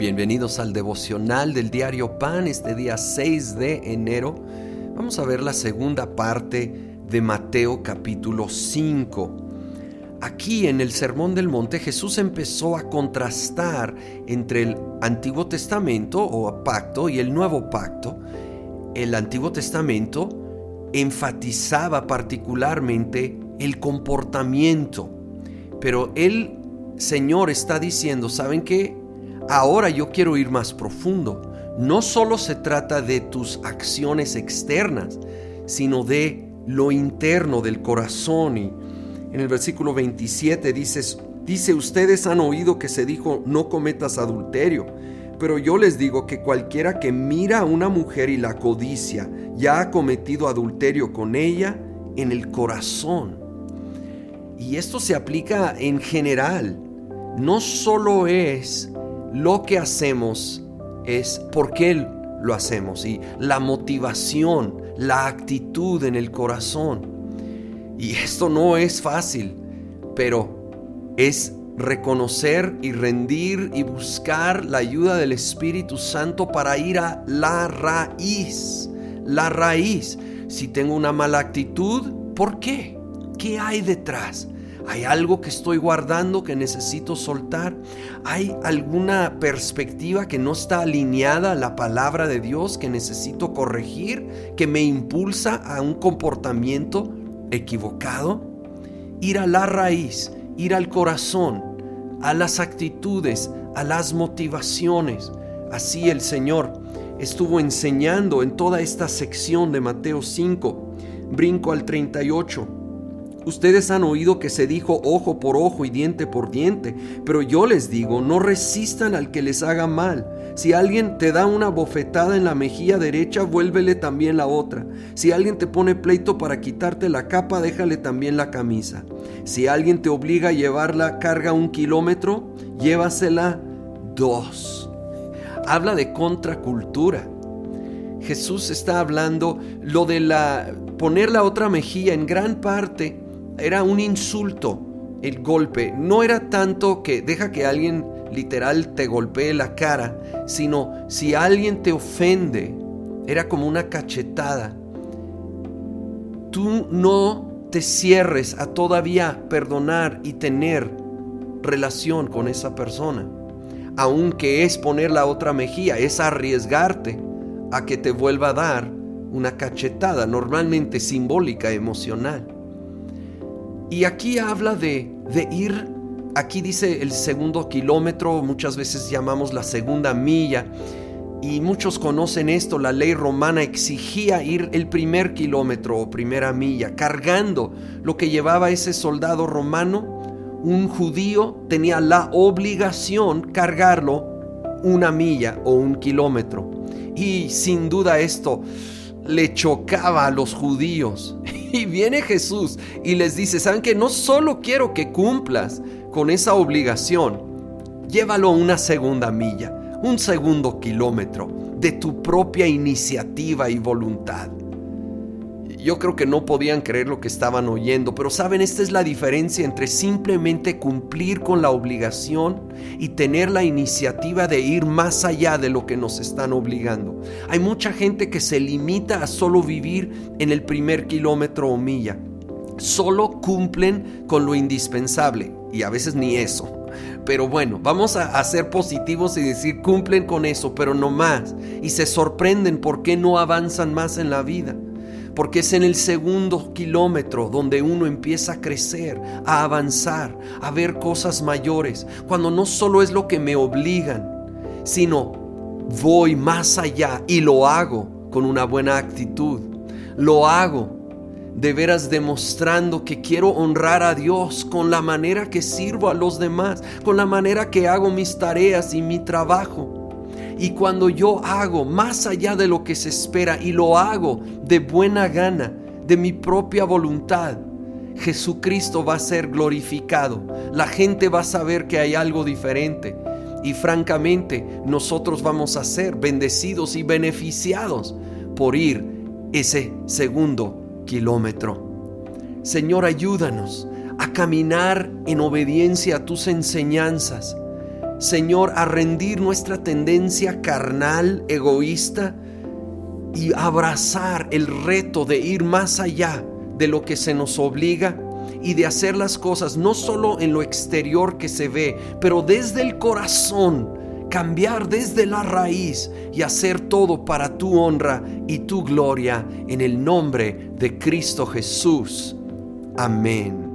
Bienvenidos al devocional del diario Pan este día 6 de enero. Vamos a ver la segunda parte de Mateo capítulo 5. Aquí en el Sermón del Monte Jesús empezó a contrastar entre el Antiguo Testamento o pacto y el Nuevo Pacto. El Antiguo Testamento enfatizaba particularmente el comportamiento, pero el Señor está diciendo, ¿saben qué? Ahora yo quiero ir más profundo. No solo se trata de tus acciones externas, sino de lo interno del corazón. Y en el versículo 27 dices, dice, ustedes han oído que se dijo, no cometas adulterio. Pero yo les digo que cualquiera que mira a una mujer y la codicia, ya ha cometido adulterio con ella en el corazón. Y esto se aplica en general. No solo es lo que hacemos es por qué lo hacemos y la motivación, la actitud en el corazón. Y esto no es fácil, pero es reconocer y rendir y buscar la ayuda del Espíritu Santo para ir a la raíz. La raíz. Si tengo una mala actitud, ¿por qué? ¿Qué hay detrás? ¿Hay algo que estoy guardando que necesito soltar? ¿Hay alguna perspectiva que no está alineada a la palabra de Dios que necesito corregir, que me impulsa a un comportamiento equivocado? Ir a la raíz, ir al corazón, a las actitudes, a las motivaciones. Así el Señor estuvo enseñando en toda esta sección de Mateo 5. Brinco al 38 Ustedes han oído que se dijo ojo por ojo y diente por diente, pero yo les digo, no resistan al que les haga mal. Si alguien te da una bofetada en la mejilla derecha, vuélvele también la otra. Si alguien te pone pleito para quitarte la capa, déjale también la camisa. Si alguien te obliga a llevar la carga un kilómetro, llévasela dos. Habla de contracultura. Jesús está hablando lo de la poner la otra mejilla en gran parte era un insulto el golpe. No era tanto que deja que alguien literal te golpee la cara, sino si alguien te ofende, era como una cachetada. Tú no te cierres a todavía perdonar y tener relación con esa persona. Aunque es poner la otra mejilla, es arriesgarte a que te vuelva a dar una cachetada, normalmente simbólica, emocional. Y aquí habla de, de ir, aquí dice el segundo kilómetro, muchas veces llamamos la segunda milla, y muchos conocen esto, la ley romana exigía ir el primer kilómetro o primera milla, cargando lo que llevaba ese soldado romano. Un judío tenía la obligación cargarlo una milla o un kilómetro. Y sin duda esto le chocaba a los judíos. Y viene Jesús y les dice, ¿saben que no solo quiero que cumplas con esa obligación, llévalo una segunda milla, un segundo kilómetro de tu propia iniciativa y voluntad? Yo creo que no podían creer lo que estaban oyendo, pero saben, esta es la diferencia entre simplemente cumplir con la obligación y tener la iniciativa de ir más allá de lo que nos están obligando. Hay mucha gente que se limita a solo vivir en el primer kilómetro o milla. Solo cumplen con lo indispensable y a veces ni eso. Pero bueno, vamos a, ser positivos y decir cumplen con eso, pero no más. Y se sorprenden por qué no avanzan más en la vida porque es en el segundo kilómetro donde uno empieza a crecer, a avanzar, a ver cosas mayores, cuando no solo es lo que me obligan, sino voy más allá y lo hago con una buena actitud, lo hago de veras demostrando que quiero honrar a Dios con la manera que sirvo a los demás, con la manera que hago mis tareas y mi trabajo. Y cuando yo hago más allá de lo que se espera y lo hago de buena gana, de mi propia voluntad, Jesucristo va a ser glorificado. La gente va a saber que hay algo diferente. Y francamente, nosotros vamos a ser bendecidos y beneficiados por ir ese segundo kilómetro. Señor, ayúdanos a caminar en obediencia a tus enseñanzas Señor, a rendir nuestra tendencia carnal, egoísta, y abrazar el reto de ir más allá de lo que se nos obliga y de hacer las cosas no solo en lo exterior que se ve, pero desde el corazón, cambiar desde la raíz y hacer todo para tu honra y tu gloria en el nombre de Cristo Jesús. Amén.